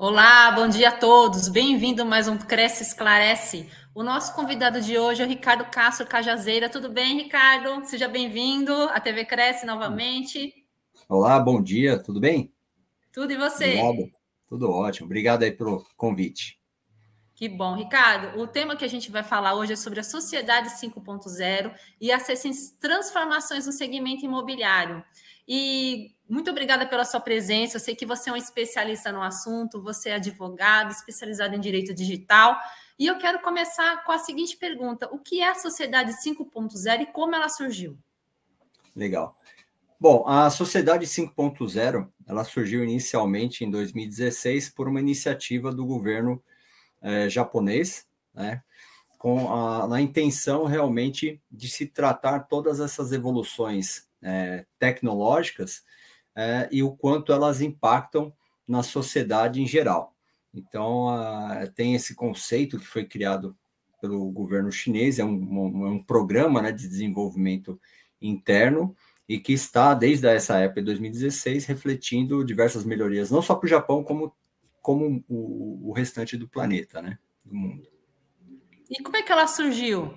Olá, bom dia a todos. Bem-vindo a mais um Cresce Esclarece. O nosso convidado de hoje é o Ricardo Castro Cajazeira. Tudo bem, Ricardo? Seja bem-vindo à TV Cresce novamente. Olá, bom dia, tudo bem? Tudo e você? Obrigado. Tudo ótimo. Obrigado aí pelo convite. Que bom, Ricardo. O tema que a gente vai falar hoje é sobre a sociedade 5.0 e as transformações no segmento imobiliário. E muito obrigada pela sua presença. Eu sei que você é um especialista no assunto, você é advogado, especializado em direito digital. E eu quero começar com a seguinte pergunta: o que é a Sociedade 5.0 e como ela surgiu? Legal. Bom, a Sociedade 5.0 ela surgiu inicialmente em 2016 por uma iniciativa do governo eh, japonês, né, com a, a intenção realmente de se tratar todas essas evoluções é, tecnológicas é, e o quanto elas impactam na sociedade em geral. Então, a, tem esse conceito que foi criado pelo governo chinês, é um, um, é um programa né, de desenvolvimento interno e que está, desde essa época de 2016, refletindo diversas melhorias, não só para o Japão, como, como o, o restante do planeta, né, do mundo. E como é que ela surgiu?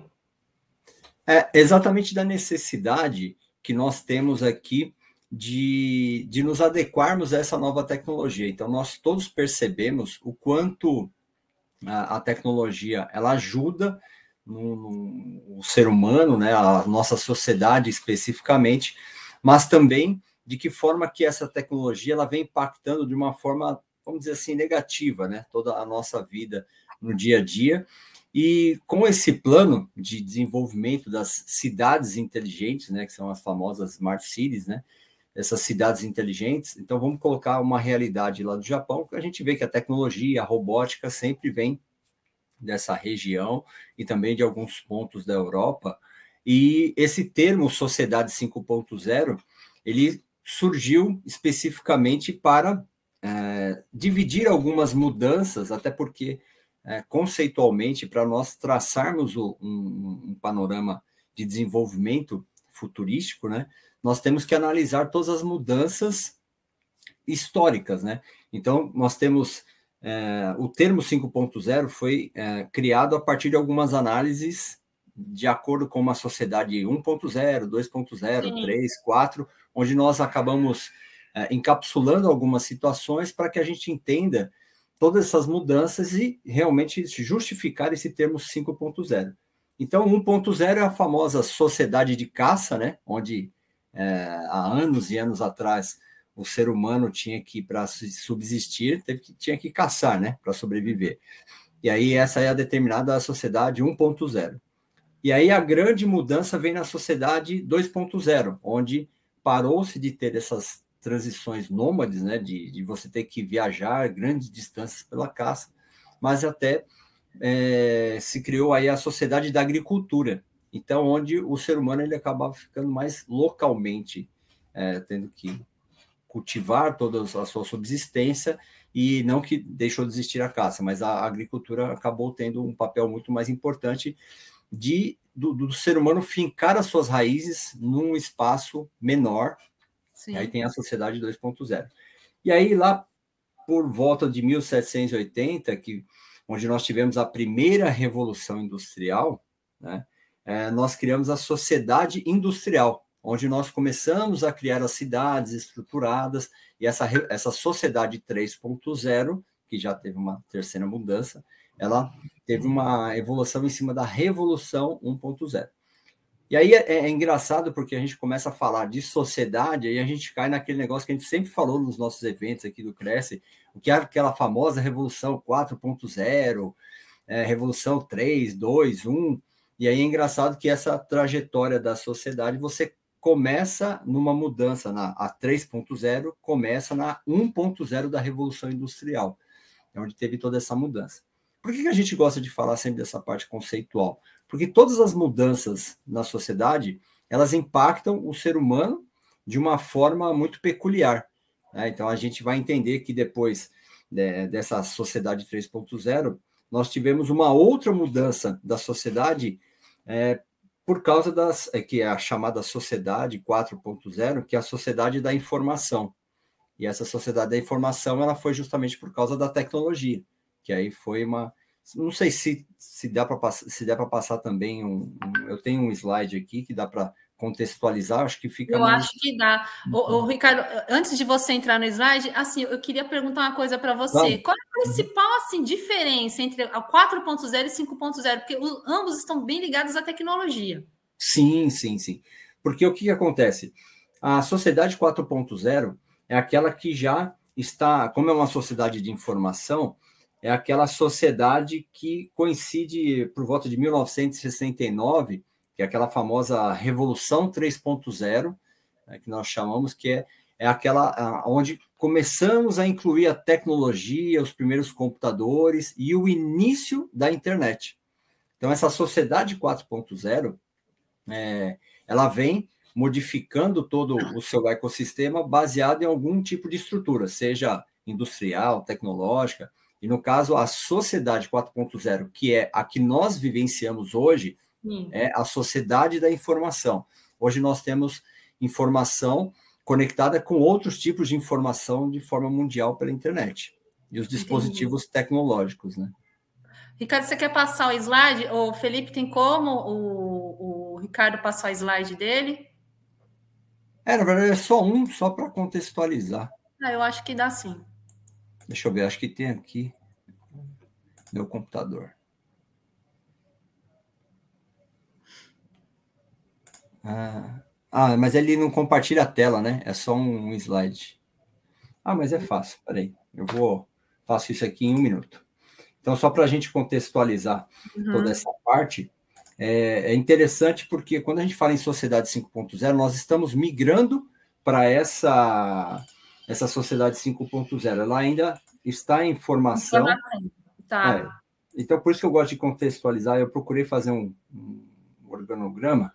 É exatamente da necessidade que nós temos aqui de, de nos adequarmos a essa nova tecnologia. Então, nós todos percebemos o quanto a, a tecnologia ela ajuda no, no, o ser humano, né, a nossa sociedade especificamente, mas também de que forma que essa tecnologia ela vem impactando de uma forma, vamos dizer assim, negativa, né, toda a nossa vida no dia a dia e com esse plano de desenvolvimento das cidades inteligentes, né, que são as famosas smart cities, né, essas cidades inteligentes, então vamos colocar uma realidade lá do Japão, que a gente vê que a tecnologia, a robótica sempre vem dessa região e também de alguns pontos da Europa. E esse termo sociedade 5.0, ele surgiu especificamente para é, dividir algumas mudanças, até porque é, conceitualmente, para nós traçarmos o, um, um, panorama de desenvolvimento futurístico, né, nós temos que analisar todas as mudanças históricas. Né? Então, nós temos. É, o termo 5.0 foi é, criado a partir de algumas análises de acordo com uma sociedade 1.0, 2.0, 3, 4, onde nós acabamos é, encapsulando algumas situações para que a gente entenda todas essas mudanças e realmente justificar esse termo 5.0. Então, 1.0 é a famosa sociedade de caça, né? onde é, há anos e anos atrás o ser humano tinha que, para subsistir, teve que, tinha que caçar né? para sobreviver. E aí, essa é a determinada sociedade 1.0. E aí, a grande mudança vem na sociedade 2.0, onde parou-se de ter essas transições nômades, né, de, de você ter que viajar grandes distâncias pela caça, mas até é, se criou aí a sociedade da agricultura, então onde o ser humano ele acabava ficando mais localmente, é, tendo que cultivar toda a sua subsistência e não que deixou de existir a caça, mas a agricultura acabou tendo um papel muito mais importante de do, do ser humano fincar as suas raízes num espaço menor Sim. Aí tem a Sociedade 2.0. E aí, lá por volta de 1780, que, onde nós tivemos a primeira revolução industrial, né, é, nós criamos a Sociedade Industrial, onde nós começamos a criar as cidades estruturadas, e essa, essa Sociedade 3.0, que já teve uma terceira mudança, ela teve uma evolução em cima da Revolução 1.0. E aí é, é, engraçado porque a gente começa a falar de sociedade e a gente cai naquele negócio que a gente sempre falou nos nossos eventos aqui do Cresce, o que é aquela famosa Revolução 4.0, é, Revolução 3, 2, 1. E aí é engraçado que essa trajetória da sociedade você começa numa mudança na a 3.0, começa na 1.0 da Revolução Industrial, é onde teve toda essa mudança. Por que, que a gente gosta de falar sempre dessa parte conceitual? Porque todas as mudanças na sociedade, elas impactam o ser humano de uma forma muito peculiar. Né? Então, a gente vai entender que depois né, dessa sociedade 3.0, nós tivemos uma outra mudança da sociedade é, por causa das é, que é a chamada sociedade 4.0, que é a sociedade da informação. E essa sociedade da informação ela foi justamente por causa da tecnologia, que aí foi uma. Não sei se, se dá para se dá para passar também um, um, Eu tenho um slide aqui que dá para contextualizar, acho que fica. Eu acho que dá. O, uhum. Ricardo, antes de você entrar no slide, assim, eu queria perguntar uma coisa para você. Qual é a principal assim, diferença entre a 4.0 e 5.0? Porque ambos estão bem ligados à tecnologia. Sim, sim, sim. Porque o que, que acontece? A sociedade 4.0 é aquela que já está, como é uma sociedade de informação, é aquela sociedade que coincide por volta de 1969 que é aquela famosa Revolução 3.0, né, que nós chamamos, que é, é aquela onde começamos a incluir a tecnologia, os primeiros computadores e o início da internet. Então, essa sociedade 4.0, é, ela vem modificando todo o seu ecossistema baseado em algum tipo de estrutura, seja industrial, tecnológica, e no caso, a sociedade 4.0, que é a que nós vivenciamos hoje, Sim. é a sociedade da informação. Hoje nós temos informação conectada com outros tipos de informação de forma mundial pela internet e os dispositivos Entendi. tecnológicos, né? Ricardo, você quer passar o slide? O Felipe tem como o, o Ricardo passar o slide dele? É, na verdade é só um, só para contextualizar. Ah, eu acho que dá sim. Deixa eu ver, acho que tem aqui meu computador. Ah, ah, mas ele não compartilha a tela, né? É só um slide. Ah, mas é fácil. Peraí, eu vou faço isso aqui em um minuto. Então, só para a gente contextualizar uhum. toda essa parte, é, é, interessante porque quando a gente fala em sociedade 5.0, nós estamos migrando para essa essa sociedade 5.0. Ela ainda está em formação. Tá. É, então, por isso que eu gosto de contextualizar. Eu procurei fazer um, um organograma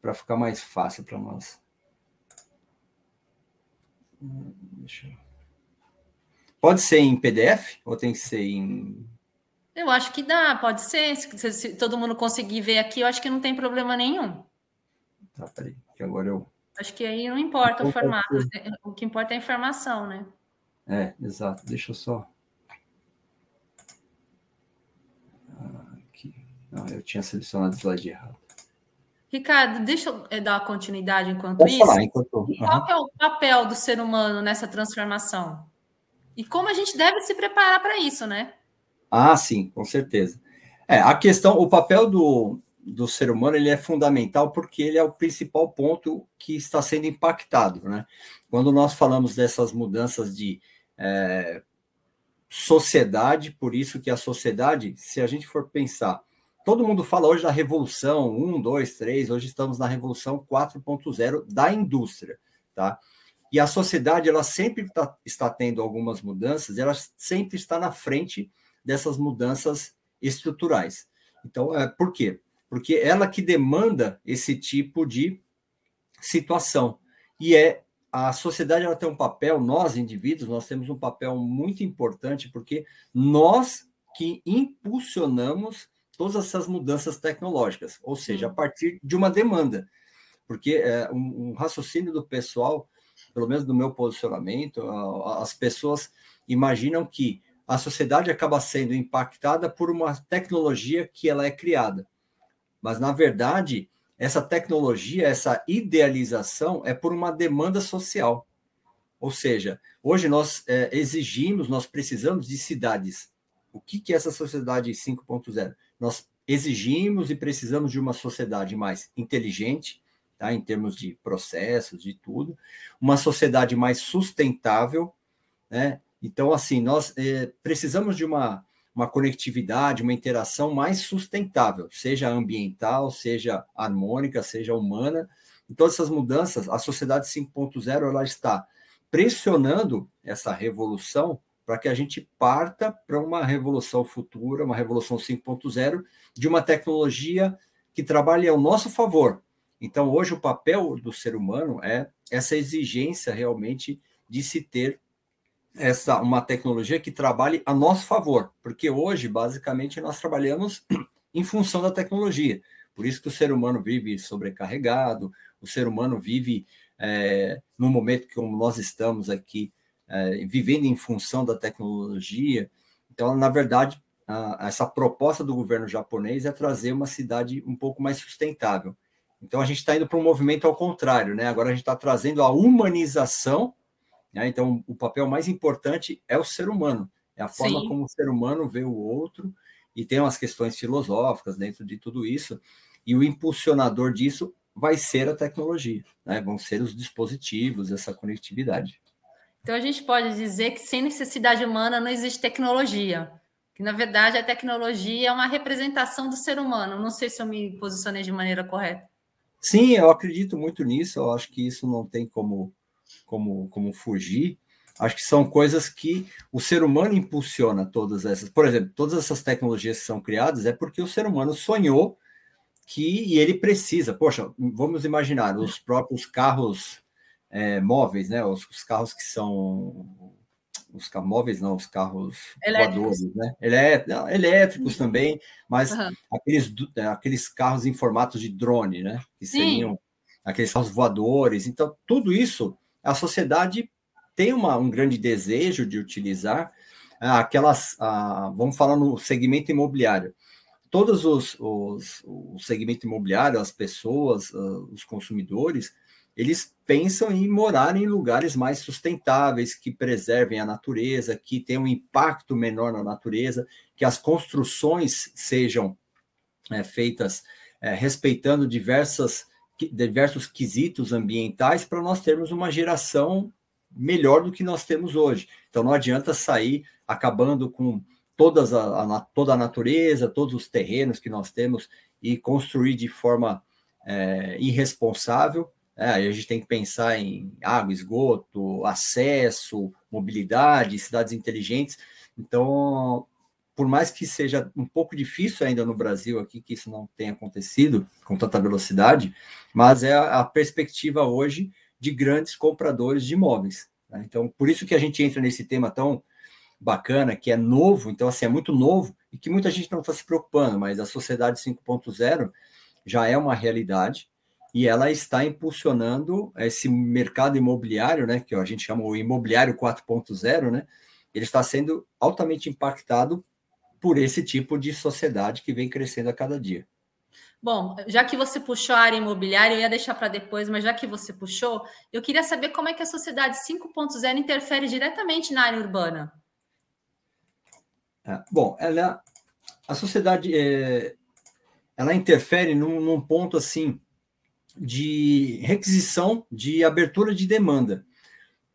para ficar mais fácil para nós. Pode ser em PDF ou tem que ser em. Eu acho que dá, pode ser. Se, se, todo mundo conseguir ver aqui, eu acho que não tem problema nenhum. Tá, peraí, que agora eu. Acho que aí não importa o formato, né? o que importa é a informação, né? É, exato. Deixa eu só. Aqui. Não, eu tinha selecionado o slide errado. Ricardo, deixa eu eh, dar continuidade enquanto Pode isso. Falar, enquanto... Uhum. Qual é o papel do ser humano nessa transformação? E como a gente deve se preparar para isso, né? Ah, sim, com certeza. É, a questão, o papel do, do ser humano ele é fundamental porque ele é o principal ponto que está sendo impactado, né? Quando nós falamos dessas mudanças de é, sociedade, por isso que a sociedade, se a gente for pensar todo mundo fala hoje da revolução 1, 2, 3, hoje estamos na revolução 4.0 da indústria, tá? E a sociedade, ela sempre tá, está tendo algumas mudanças, ela sempre está na frente dessas mudanças estruturais. Então, é, por quê? Porque ela que demanda esse tipo de situação. E é a sociedade ela tem um papel, nós indivíduos, nós temos um papel muito importante, porque nós que impulsionamos todas essas mudanças tecnológicas, ou seja, a partir de uma demanda. Porque é, um, um raciocínio do pessoal, pelo menos do meu posicionamento, as pessoas imaginam que a sociedade acaba sendo impactada por uma tecnologia que ela é criada. Mas, na verdade, essa tecnologia, essa idealização é por uma demanda social. Ou seja, hoje nós é, exigimos, nós precisamos de cidades. O que, que é essa sociedade 5.0? Nós exigimos e precisamos de uma sociedade mais inteligente, tá, em termos de processos, de tudo, uma sociedade mais sustentável, né? Então, assim, nós é, precisamos de uma, uma conectividade, uma interação mais sustentável, seja ambiental, seja harmônica, seja humana. Todas essas mudanças, a sociedade 5.0 ela está pressionando essa revolução para que a gente parta para uma revolução futura, uma revolução 5.0, de uma tecnologia que trabalhe ao nosso favor. Então, hoje, o papel do ser humano é essa exigência realmente de se ter essa uma tecnologia que trabalhe a nosso favor, porque hoje, basicamente, nós trabalhamos em função da tecnologia. Por isso que o ser humano vive sobrecarregado, o ser humano vive é, no momento como nós estamos aqui, é, vivendo em função da tecnologia. Então, na verdade, a, essa proposta do governo japonês é trazer uma cidade um pouco mais sustentável. Então, a gente está indo para um movimento ao contrário, né? Agora a gente está trazendo a humanização. Né? Então, o papel mais importante é o ser humano, é a forma Sim. como o ser humano vê o outro, e tem umas questões filosóficas dentro de tudo isso. E o impulsionador disso vai ser a tecnologia, né? vão ser os dispositivos, essa conectividade. Então a gente pode dizer que sem necessidade humana não existe tecnologia. Que na verdade a tecnologia é uma representação do ser humano. Não sei se eu me posicionei de maneira correta. Sim, eu acredito muito nisso. Eu acho que isso não tem como, como, como fugir. Acho que são coisas que o ser humano impulsiona todas essas. Por exemplo, todas essas tecnologias que são criadas é porque o ser humano sonhou que e ele precisa. Poxa, vamos imaginar os próprios carros é, móveis, né? Os, os, carros que são os carros móveis, não, os carros elétricos. voadores, né? Elé, elétricos uhum. também, mas uhum. aqueles, é, aqueles carros em formato de drone, né? Que seriam Sim. aqueles carros voadores. Então, tudo isso, a sociedade tem uma, um grande desejo de utilizar ah, aquelas, ah, vamos falar no segmento imobiliário todos os, os o segmento imobiliário, as pessoas, uh, os consumidores, eles pensam em morar em lugares mais sustentáveis, que preservem a natureza, que tenham um impacto menor na natureza, que as construções sejam é, feitas é, respeitando diversas, diversos quesitos ambientais para nós termos uma geração melhor do que nós temos hoje. Então não adianta sair acabando com todas a, a, toda a natureza, todos os terrenos que nós temos e construir de forma é, irresponsável. É, aí a gente tem que pensar em água, esgoto, acesso, mobilidade, cidades inteligentes. Então, por mais que seja um pouco difícil ainda no Brasil aqui que isso não tenha acontecido com tanta velocidade, mas é a, perspectiva hoje de grandes compradores de imóveis. Né? Então, por isso que a gente entra nesse tema tão bacana, que é novo, então assim, é muito novo e que muita gente não está se preocupando, mas a sociedade 5.0 já é uma realidade e ela está impulsionando esse mercado imobiliário, né, que a gente chama o imobiliário 4.0, né? Ele está sendo altamente impactado por esse tipo de sociedade que vem crescendo a cada dia. Bom, já que você puxou a área imobiliária, eu ia deixar para depois, mas já que você puxou, eu queria saber como é que a sociedade 5.0 interfere diretamente na área urbana. É, bom, ela, a sociedade é, ela interfere num, num, ponto assim de requisição de abertura de demanda,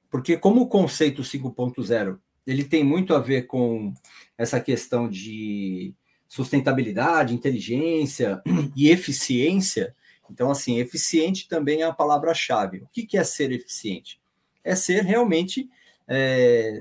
porque como o conceito 5.0 ele tem muito a ver com essa questão de sustentabilidade, inteligência e eficiência. Então, assim, eficiente também é a palavra-chave. O que é ser eficiente? É ser realmente é,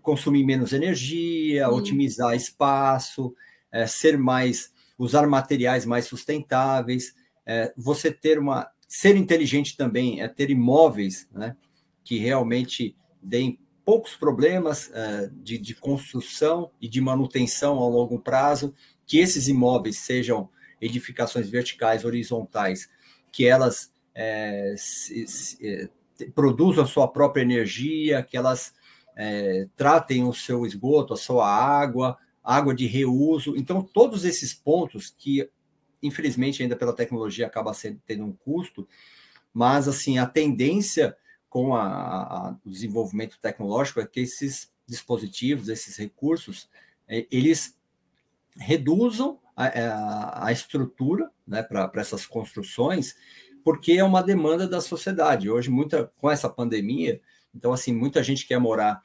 consumir menos energia, Sim. otimizar espaço, é, ser mais, usar materiais mais sustentáveis, é, você ter uma, ser inteligente também é ter imóveis, né, que realmente deem poucos problemas é, de, de construção e de manutenção ao longo prazo, que esses imóveis sejam edificações verticais, horizontais, que elas é, se, se, é, produzam a sua própria energia, que elas é, tratem o seu esgoto, a sua água, água de reuso. Então, todos esses pontos que, infelizmente, ainda pela tecnologia acaba sendo, tendo um custo, mas assim a tendência com a, a, o desenvolvimento tecnológico é que esses dispositivos, esses recursos, é, eles reduzam a, é, a, a estrutura né, para essas construções, porque é uma demanda da sociedade. Hoje, muita com essa pandemia, então, assim, muita gente quer morar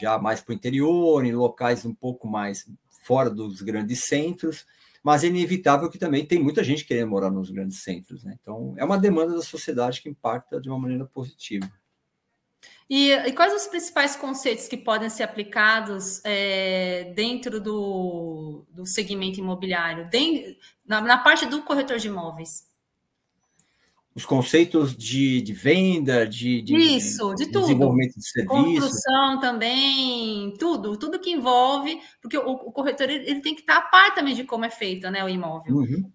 já mais para o interior, em locais um pouco mais fora dos grandes centros, mas é inevitável que também tem muita gente querendo morar nos grandes centros. Né? Então, é uma demanda da sociedade que impacta de uma maneira positiva. E, e quais os principais conceitos que podem ser aplicados é, dentro do, do segmento imobiliário, na, na parte do corretor de imóveis? Os conceitos de, de venda, de, de, Isso, de, tudo. desenvolvimento de serviço. Construção também, tudo, tudo que envolve, porque o, o corretor ele, ele, tem que estar a par também de como é feito né, o imóvel. Uhum.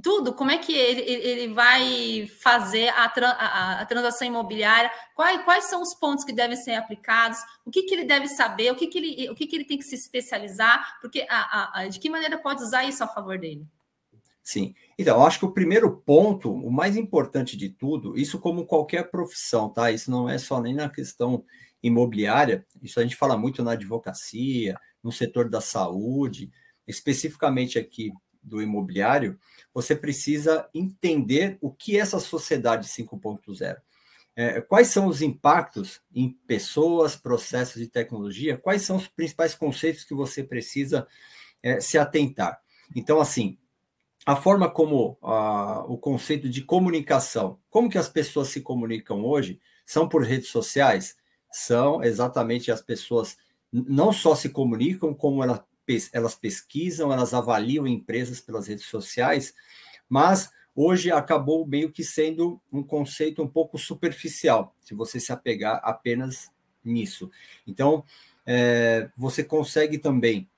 tudo, como é que ele, ele vai fazer a, a, a transação imobiliária, quais, quais, são os pontos que devem ser aplicados, o que, que ele deve saber, o que, que, ele, o que, que ele tem que se especializar, porque a, de que maneira pode usar isso a favor dele? Sim. Então, acho que o primeiro ponto, o mais importante de tudo, isso como qualquer profissão, tá? Isso não é só nem na questão imobiliária, isso a gente fala muito na advocacia, no setor da saúde, especificamente aqui do imobiliário, você precisa entender o que é essa sociedade 5.0. É, quais são os impactos em pessoas, processos e tecnologia? Quais são os principais conceitos que você precisa é, se atentar? Então, assim, a forma como a, o conceito de comunicação, como que as pessoas se comunicam hoje, são por redes sociais? São exatamente as pessoas não só se comunicam, como elas elas pesquisam, elas avaliam empresas pelas redes sociais, mas hoje acabou meio que sendo um conceito um pouco superficial, se você se apegar apenas nisso. Então, é, você consegue também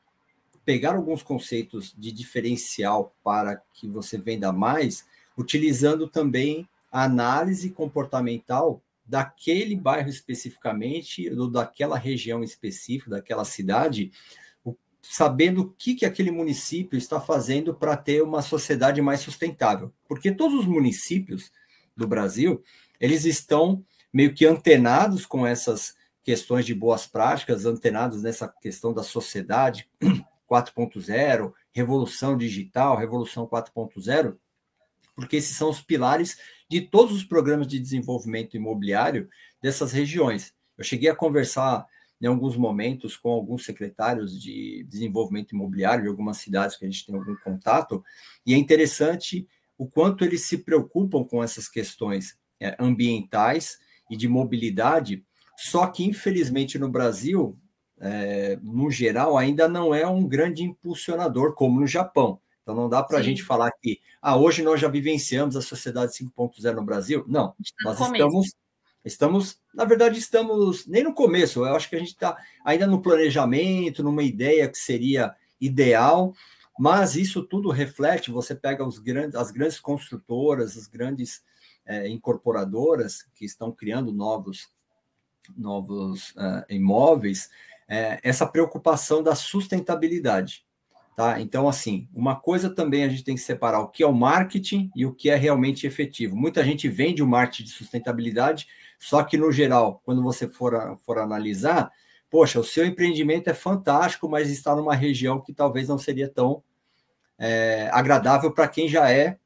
pegar alguns conceitos de diferencial para que você venda mais, utilizando também a análise comportamental daquele bairro especificamente, ou daquela região específica, daquela cidade, sabendo o que, que aquele município está fazendo para ter uma sociedade mais sustentável. Porque todos os municípios do Brasil, eles estão meio que antenados com essas questões de boas práticas, antenados nessa questão da sociedade 4.0, revolução digital, revolução 4.0, porque esses são os pilares de todos os programas de desenvolvimento imobiliário dessas regiões. Eu cheguei a conversar em alguns momentos com alguns secretários de desenvolvimento imobiliário de algumas cidades que a gente tem algum contato, e é interessante o quanto eles se preocupam com essas questões é, ambientais e de mobilidade, só que, infelizmente, no Brasil, é, no geral, ainda não é um grande impulsionador como no Japão. Então, não dá para a gente falar que ah, hoje nós já vivenciamos a sociedade 5.0 no Brasil. Não, tá nós estamos Estamos, na verdade, estamos nem no começo. Eu acho que a gente está ainda no planejamento, numa ideia que seria ideal, mas isso tudo reflete. Você pega os grandes, as grandes construtoras, as grandes é, incorporadoras que estão criando novos, novos uh, imóveis, é, essa preocupação da sustentabilidade. Tá? Então, assim, uma coisa também a gente tem que separar o que é o marketing e o que é realmente efetivo. Muita gente vende o marketing de sustentabilidade, só que, no geral, quando você for, for analisar, poxa, o seu empreendimento é fantástico, mas está numa região que talvez não seria tão é, agradável para quem já é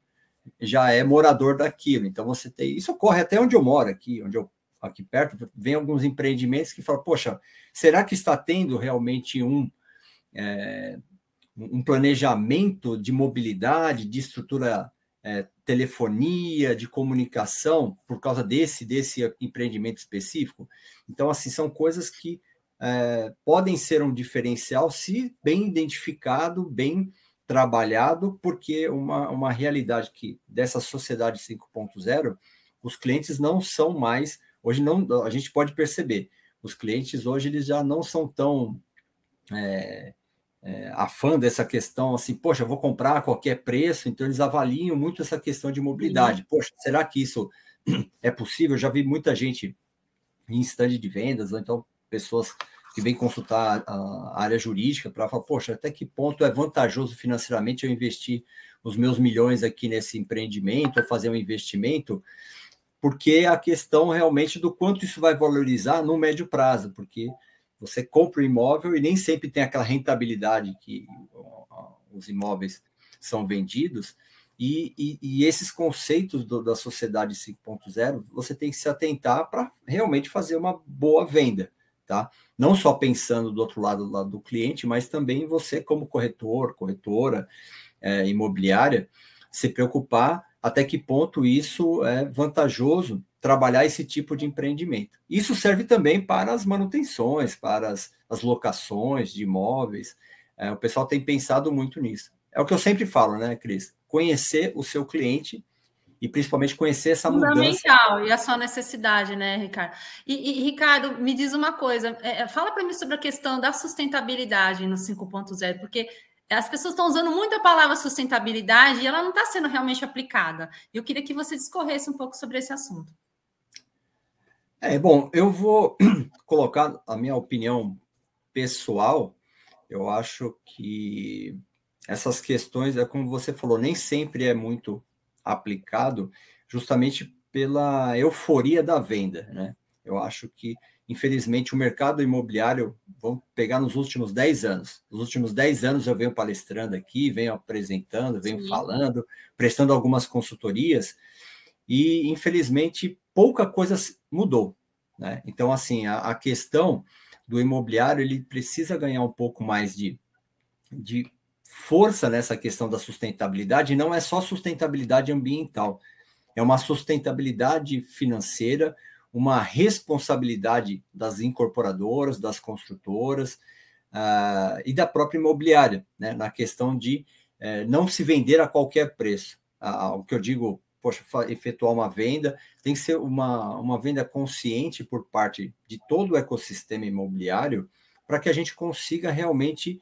já é morador daquilo. Então você tem isso ocorre até onde eu moro aqui, onde eu aqui perto, vem alguns empreendimentos que falam, poxa, será que está tendo realmente um é, um planejamento de mobilidade, de estrutura é, telefonia, de comunicação, por causa desse, desse empreendimento específico. Então, assim, são coisas que é, podem ser um diferencial se bem identificado, bem trabalhado, porque uma, uma realidade que dessa sociedade 5.0, os clientes não são mais, hoje não, a gente pode perceber, os clientes hoje eles já não são tão é, é, afã dessa questão, assim, poxa, eu vou comprar a qualquer preço, então eles avaliam muito essa questão de mobilidade. Poxa, será que isso é possível? Eu já vi muita gente em stand de vendas, ou então pessoas que vêm consultar a área jurídica para falar, poxa, até que ponto é vantajoso financeiramente eu investir os meus milhões aqui nesse empreendimento, ou fazer um investimento, porque a questão realmente do quanto isso vai valorizar no médio prazo, porque você compra o imóvel e nem sempre tem aquela rentabilidade que os imóveis são vendidos. E, e, e esses conceitos do, da sociedade 5.0 você tem que se atentar para realmente fazer uma boa venda, tá? Não só pensando do outro lado, do lado do cliente, mas também você, como corretor, corretora é, imobiliária, se preocupar até que ponto isso é vantajoso trabalhar esse tipo de empreendimento. Isso serve também para as manutenções, para as, as locações de imóveis. É, o pessoal tem pensado muito nisso. É o que eu sempre falo, né, Cris? Conhecer o seu cliente e principalmente conhecer essa mudança. Fundamental, e a sua necessidade, né, Ricardo? E, e Ricardo, me diz uma coisa, é, é fala para mim sobre a questão da sustentabilidade no 5.0, porque as pessoas estão usando muito a palavra sustentabilidade e ela não está sendo realmente aplicada. Eu queria que você discorresse um pouco sobre esse assunto. É, bom, eu vou colocar a minha opinião pessoal. Eu acho que essas questões, é como você falou, nem sempre é muito aplicado, justamente pela euforia da venda, né? Eu acho que infelizmente, o mercado imobiliário, vamos pegar nos últimos 10 anos. Nos últimos 10 anos eu venho palestrando aqui, venho apresentando, venho Sim. falando, prestando algumas consultorias, e infelizmente pouca coisa mudou. Né? Então, assim, a, a questão do imobiliário ele precisa ganhar um pouco mais de, de força nessa questão da sustentabilidade, e não é só sustentabilidade ambiental, é uma sustentabilidade financeira, uma responsabilidade das incorporadoras, das construtoras uh, e da própria imobiliária, né, na questão de uh, não se vender a qualquer preço. Uh, o que eu digo, poxa, efetuar uma venda tem que ser uma, uma venda consciente por parte de todo o ecossistema imobiliário para que a gente consiga realmente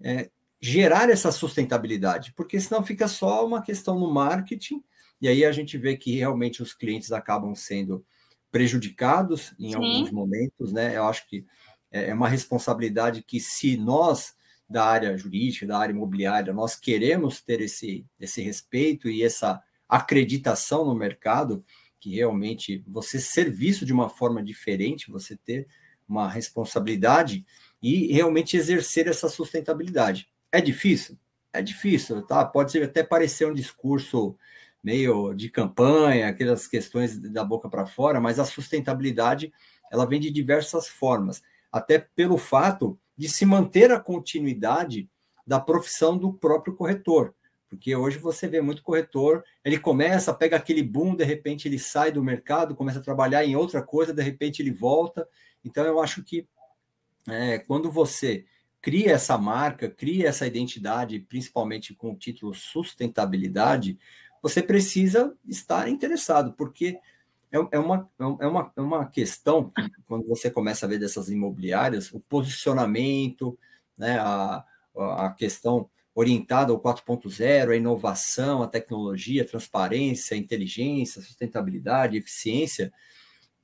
é, gerar essa sustentabilidade, porque senão fica só uma questão no marketing, e aí a gente vê que realmente os clientes acabam sendo prejudicados em Sim. alguns momentos, né? Eu acho que é, é uma responsabilidade que se nós da área jurídica, da área imobiliária, nós queremos ter esse, esse respeito e essa acreditação no mercado, que realmente você ser visto de uma forma diferente, você ter uma responsabilidade e realmente exercer essa sustentabilidade. É difícil? É difícil, tá? Pode até parecer um discurso meio de campanha, aquelas questões da boca para fora, mas a sustentabilidade ela vem de diversas formas, até pelo fato de se manter a continuidade da profissão do próprio corretor. Porque hoje você vê muito corretor, ele começa, pega aquele boom, de repente ele sai do mercado, começa a trabalhar em outra coisa, de repente ele volta. Então eu acho que é, quando você cria essa marca, cria essa identidade, principalmente com o título sustentabilidade, você precisa estar interessado, porque é, é, uma, é, uma, é uma questão, quando você começa a ver dessas imobiliárias, o posicionamento, né, a, a questão orientada ao 4.0, a inovação, a tecnologia, a transparência, a inteligência, a sustentabilidade, a eficiência,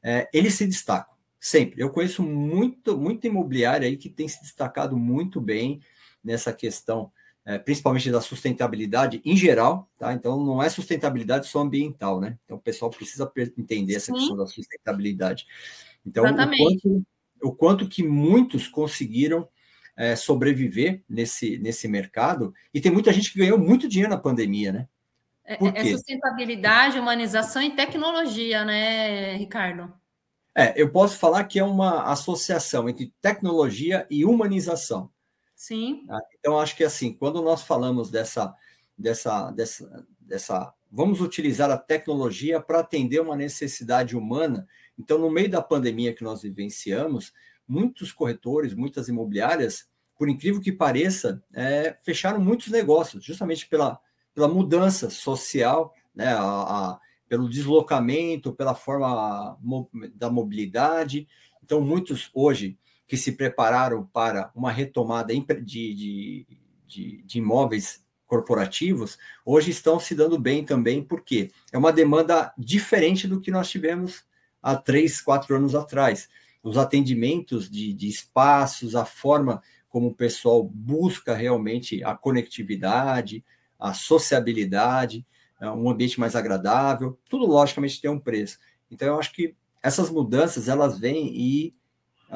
é, eles se destacam, sempre. Eu conheço muito, muito imobiliária aí que tem se destacado muito bem nessa questão é, principalmente da sustentabilidade em geral, tá? Então não é sustentabilidade só ambiental, né? Então o pessoal precisa entender essa Sim. questão da sustentabilidade. Então o quanto, o quanto, que muitos conseguiram é, sobreviver nesse, nesse mercado e tem muita gente que ganhou muito dinheiro na pandemia, né? É, é sustentabilidade, humanização e tecnologia, né, Ricardo? É, eu posso falar que é uma associação entre tecnologia e humanização. Sim. Tá? Então, acho que assim, quando nós falamos dessa, dessa, dessa, dessa. Vamos utilizar a tecnologia para atender uma necessidade humana. Então, no meio da pandemia que nós vivenciamos, muitos corretores, muitas imobiliárias, por incrível que pareça, é, fecharam muitos negócios, justamente pela, pela mudança social, né, a, a, pelo deslocamento, pela forma da mobilidade. Então, muitos hoje que se prepararam para uma retomada de, de, de, de imóveis corporativos, hoje estão se dando bem também, porque é uma demanda diferente do que nós tivemos há três, quatro anos atrás. Os atendimentos de, de espaços, a forma como o pessoal busca realmente a conectividade, a sociabilidade, é, um ambiente mais agradável, tudo logicamente tem um preço. Então eu acho que essas mudanças elas vêm e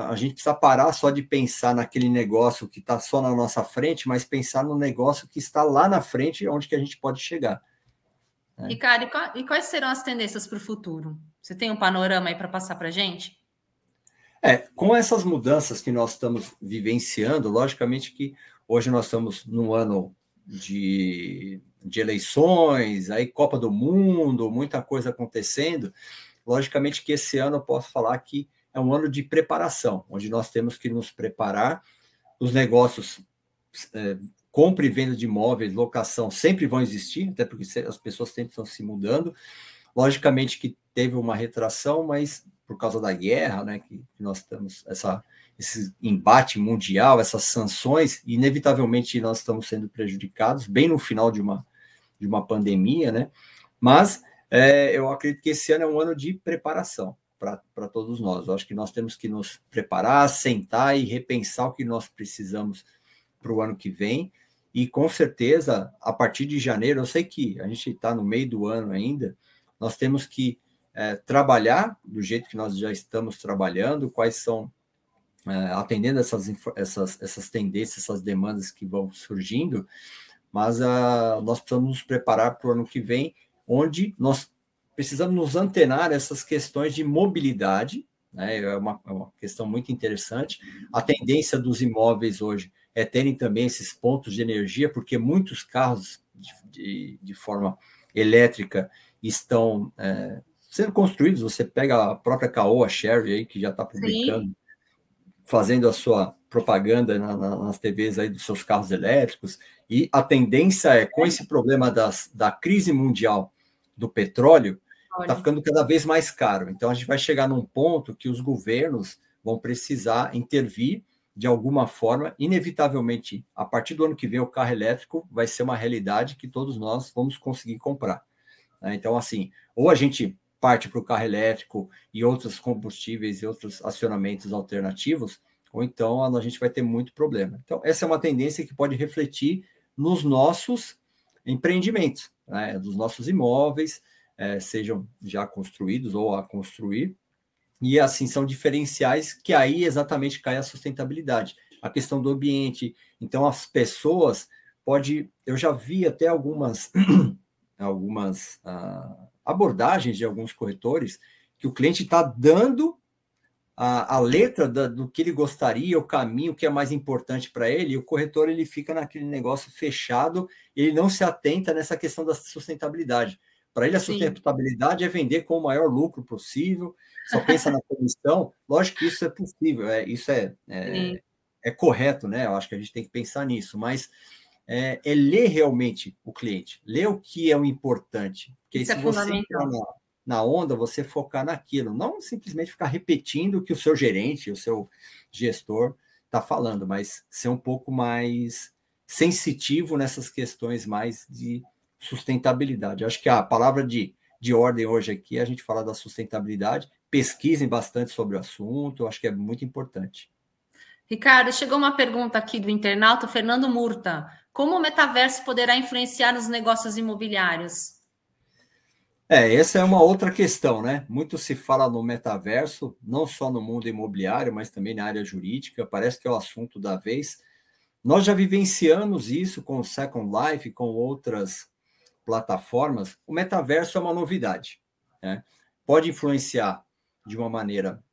a gente precisa parar só de pensar naquele negócio que está só na nossa frente, mas pensar no negócio que está lá na frente, onde que a gente pode chegar. Né? Ricardo, e quais serão as tendências para o futuro? Você tem um panorama aí para passar para a gente? É, com essas mudanças que nós estamos vivenciando, logicamente que hoje nós estamos num ano de, de eleições, aí Copa do Mundo, muita coisa acontecendo. Logicamente que esse ano eu posso falar que é um ano de preparação, onde nós temos que nos preparar. Os negócios, é, compra e venda de imóveis, locação, sempre vão existir, até porque as pessoas sempre estão se mudando. Logicamente que teve uma retração, mas por causa da guerra, né, que nós temos essa, esse embate mundial, essas sanções, inevitavelmente nós estamos sendo prejudicados, bem no final de uma, de uma pandemia, né? Mas é, eu acredito que esse ano é um ano de preparação para todos nós. Eu acho que nós temos que nos preparar, sentar e repensar o que nós precisamos para o ano que vem. E com certeza, a partir de janeiro, eu sei que a gente está no meio do ano ainda, nós temos que é, trabalhar do jeito que nós já estamos trabalhando, quais são, é, atendendo essas, essas, essas tendências, essas demandas que vão surgindo, mas uh, nós precisamos nos preparar para o ano que vem, onde nós precisamos nos antenar essas questões de mobilidade, né, é, uma, é uma questão muito interessante. A tendência dos imóveis hoje é terem também esses pontos de energia, porque muitos carros de, de, de forma elétrica estão é, sendo construídos. Você pega a própria Caoa Sherry aí, que já está publicando, Sim. fazendo a sua propaganda na, na, nas TVs aí dos seus carros elétricos, e a tendência é, com esse problema das, da crise mundial do petróleo, está ficando cada vez mais caro. Então, a gente vai chegar num ponto que os governos vão precisar intervir de alguma forma, inevitavelmente, a partir do ano que vem, o carro elétrico vai ser uma realidade que todos nós vamos conseguir comprar. Né? Então, assim, ou a gente parte para o carro elétrico e outros combustíveis e outros acionamentos alternativos, ou então a gente vai ter muito problema. Então, essa é uma tendência que pode refletir nos nossos empreendimentos, né? dos nossos imóveis, é, sejam já construídos ou a construir, e assim são diferenciais que aí exatamente cai a sustentabilidade, a questão do ambiente. Então, as pessoas pode, eu já vi até algumas algumas uh, abordagens de alguns corretores que o cliente está dando a, a letra da, do que ele gostaria, o caminho que é mais importante para ele, e o corretor ele fica naquele negócio fechado, ele não se atenta nessa questão da sustentabilidade. Para ele, a sustentabilidade Sim. é vender com o maior lucro possível, só pensa na comissão. Lógico que isso é possível, é, isso é, é, é, correto, né? Eu acho que a gente tem que pensar nisso, mas é, é ler realmente o cliente, ler o que é o importante. Porque isso se é você entrar na, na onda, você focar naquilo, não simplesmente ficar repetindo o que o seu gerente, o seu gestor está falando, mas ser um pouco mais sensitivo nessas questões mais de sustentabilidade. Acho que a palavra de, de ordem hoje aqui é a gente falar da sustentabilidade. Pesquisem bastante sobre o assunto, acho que é muito importante. Ricardo, chegou uma pergunta aqui do internauta Fernando Murta. Como o metaverso poderá influenciar nos negócios imobiliários? É, essa é uma outra questão, né? Muito se fala no metaverso, não só no mundo imobiliário, mas também na área jurídica, parece que é o assunto da vez. Nós já vivenciamos isso com o Second Life, com outras plataformas. O metaverso é uma novidade, né? Pode influenciar de uma maneira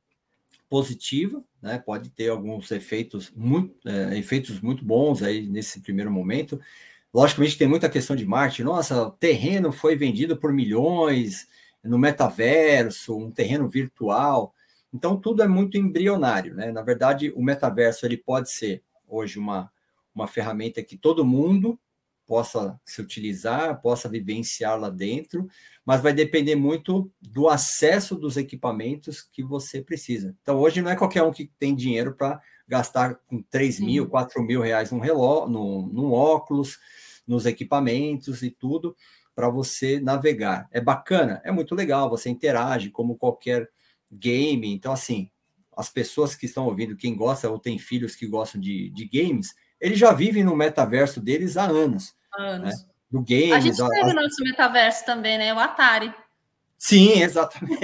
positiva, né? Pode ter alguns efeitos muito, é, efeitos muito bons aí nesse primeiro momento Logicamente tem muita questão de marketing. Nossa, o terreno foi vendido por milhões no metaverso, um terreno virtual. Então tudo é muito embrionário, né? Na verdade, o metaverso ele pode ser hoje uma, uma ferramenta que todo mundo possa se utilizar, possa vivenciar lá dentro, mas vai depender muito do acesso dos equipamentos que você precisa. Então, hoje não é qualquer um que tem dinheiro para gastar com 3 mil, 4 mil reais num relógio, num, num óculos, nos equipamentos e tudo para você navegar. É bacana, é muito legal, você interage como qualquer game. Então, assim, as pessoas que estão ouvindo, quem gosta ou tem filhos que gostam de, de games, eles já vivem no metaverso deles há anos. Anos. Né? Do games, a gente teve o nosso metaverso também, né? O Atari. Sim, exatamente.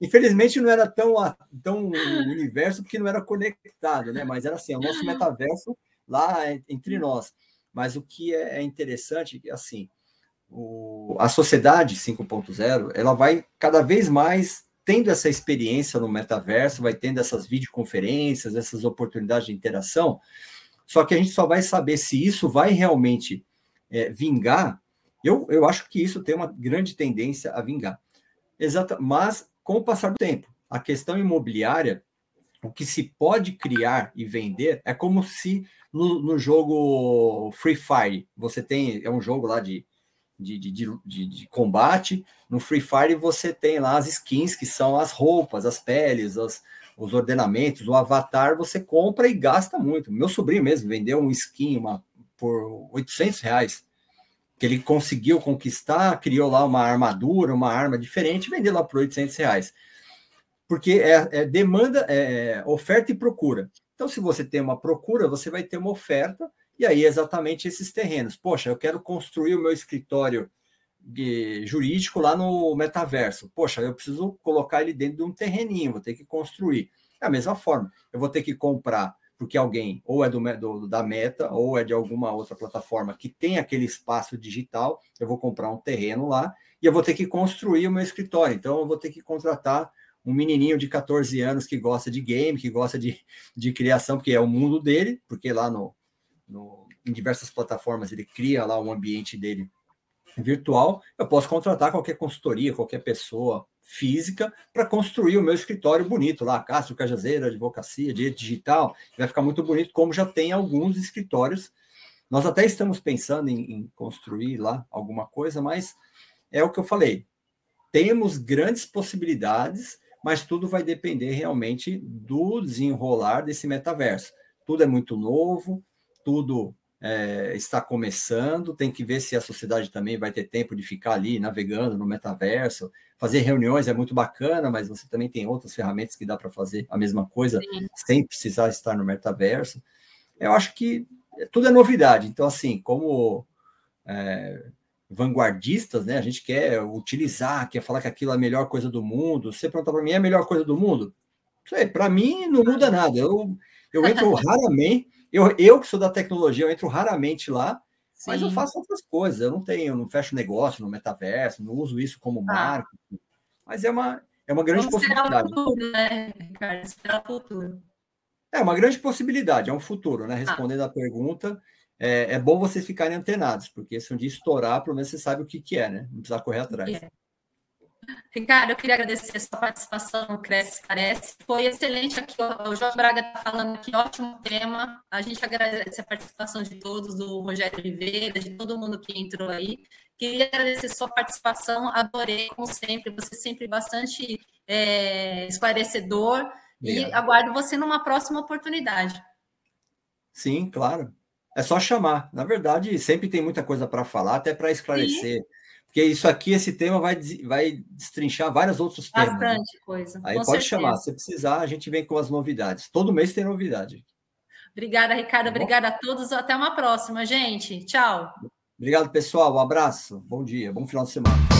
Infelizmente não era tão, tão universo porque não era conectado, né? Mas era assim, o nosso metaverso lá entre nós. Mas o que é, é interessante é assim, o, a sociedade 5.0 ela vai cada vez mais tendo essa experiência no metaverso, vai tendo essas videoconferências, essas oportunidades de interação, só que a gente só vai saber se isso vai realmente é, vingar. Eu, eu acho que isso tem uma grande tendência a vingar. Exato, mas com o passar do tempo, a questão imobiliária, o que se pode criar e vender é como se no, no jogo Free Fire, você tem, é um jogo lá de, de, de, de, de, combate. No Free Fire você tem lá as skins, que são as roupas, as peles, as, os ordenamentos, o avatar, você compra e gasta muito. Meu sobrinho mesmo vendeu um skin uma, por 800 reais, que ele conseguiu conquistar, criou lá uma armadura, uma arma diferente, vendeu lá por 800 reais. Porque é, é demanda, é, é oferta e procura. Então, se você tem uma procura, você vai ter uma oferta, e aí exatamente esses terrenos. Poxa, eu quero construir o meu escritório jurídico lá no metaverso. Poxa, eu preciso colocar ele dentro de um terreninho, vou ter que construir. É a mesma forma, eu vou ter que comprar porque alguém ou é do, do, da Meta ou é de alguma outra plataforma que tem aquele espaço digital, eu vou comprar um terreno lá e eu vou ter que construir o meu escritório. Então, eu vou ter que contratar um menininho de 14 anos que gosta de game, que gosta de, de criação, porque é o mundo dele, porque lá no, no, em diversas plataformas ele cria lá um ambiente dele virtual, eu posso contratar qualquer consultoria, qualquer pessoa física para construir o meu escritório bonito lá, Castro Cajazeira, advocacia, direito digital, vai ficar muito bonito, como já tem alguns escritórios. Nós até estamos pensando em, em construir lá alguma coisa, mas é o que eu falei. Temos grandes possibilidades, mas tudo vai depender realmente do desenrolar desse metaverso. Tudo é muito novo, tudo é, está começando, tem que ver se a sociedade também vai ter tempo de ficar ali navegando no metaverso. Fazer reuniões é muito bacana, mas você também tem outras ferramentas que dá para fazer a mesma coisa Sim. sem precisar estar no metaverso. Eu acho que tudo é novidade. Então, assim, como é, vanguardistas, né, a gente quer utilizar, quer falar que aquilo é a melhor coisa do mundo. Você perguntar para mim, é a melhor coisa do mundo? Para mim, não muda nada. Eu, eu entro raramente eu, eu que sou da tecnologia, eu entro raramente lá, Sim. mas eu faço outras coisas. Eu não tenho, eu não fecho negócio no metaverso, não uso isso como ah. marketing. Mas é uma, é uma grande Vamos possibilidade. O futuro, né, Ricardo? Esperar o futuro. É uma grande possibilidade, é um futuro, né? Ah. Respondendo ah. a pergunta, é, é, bom vocês ficarem antenados, porque se um dia estourar, pelo menos você sabe o que, que é, né? Não precisa correr atrás. É. Ricardo, eu queria agradecer a sua participação no Cresce Parece. Foi excelente aqui. O Jorge Braga está falando aqui, ótimo tema. A gente agradece a participação de todos, do Rogério Oliveira, de todo mundo que entrou aí. Queria agradecer a sua participação, adorei, como sempre, você sempre bastante é, esclarecedor. Obrigado. E aguardo você numa próxima oportunidade. Sim, claro. É só chamar. Na verdade, sempre tem muita coisa para falar, até para esclarecer. Sim porque isso aqui, esse tema vai, vai destrinchar vários outros temas. Né? Bastante né? coisa. Aí pode certeza. chamar, se precisar, a gente vem com as novidades. Todo mês tem novidade. Obrigada, Ricardo. Tá Obrigada a todos. Até uma próxima, gente. Tchau. Obrigado, pessoal. Um abraço. Bom dia. Bom final de semana.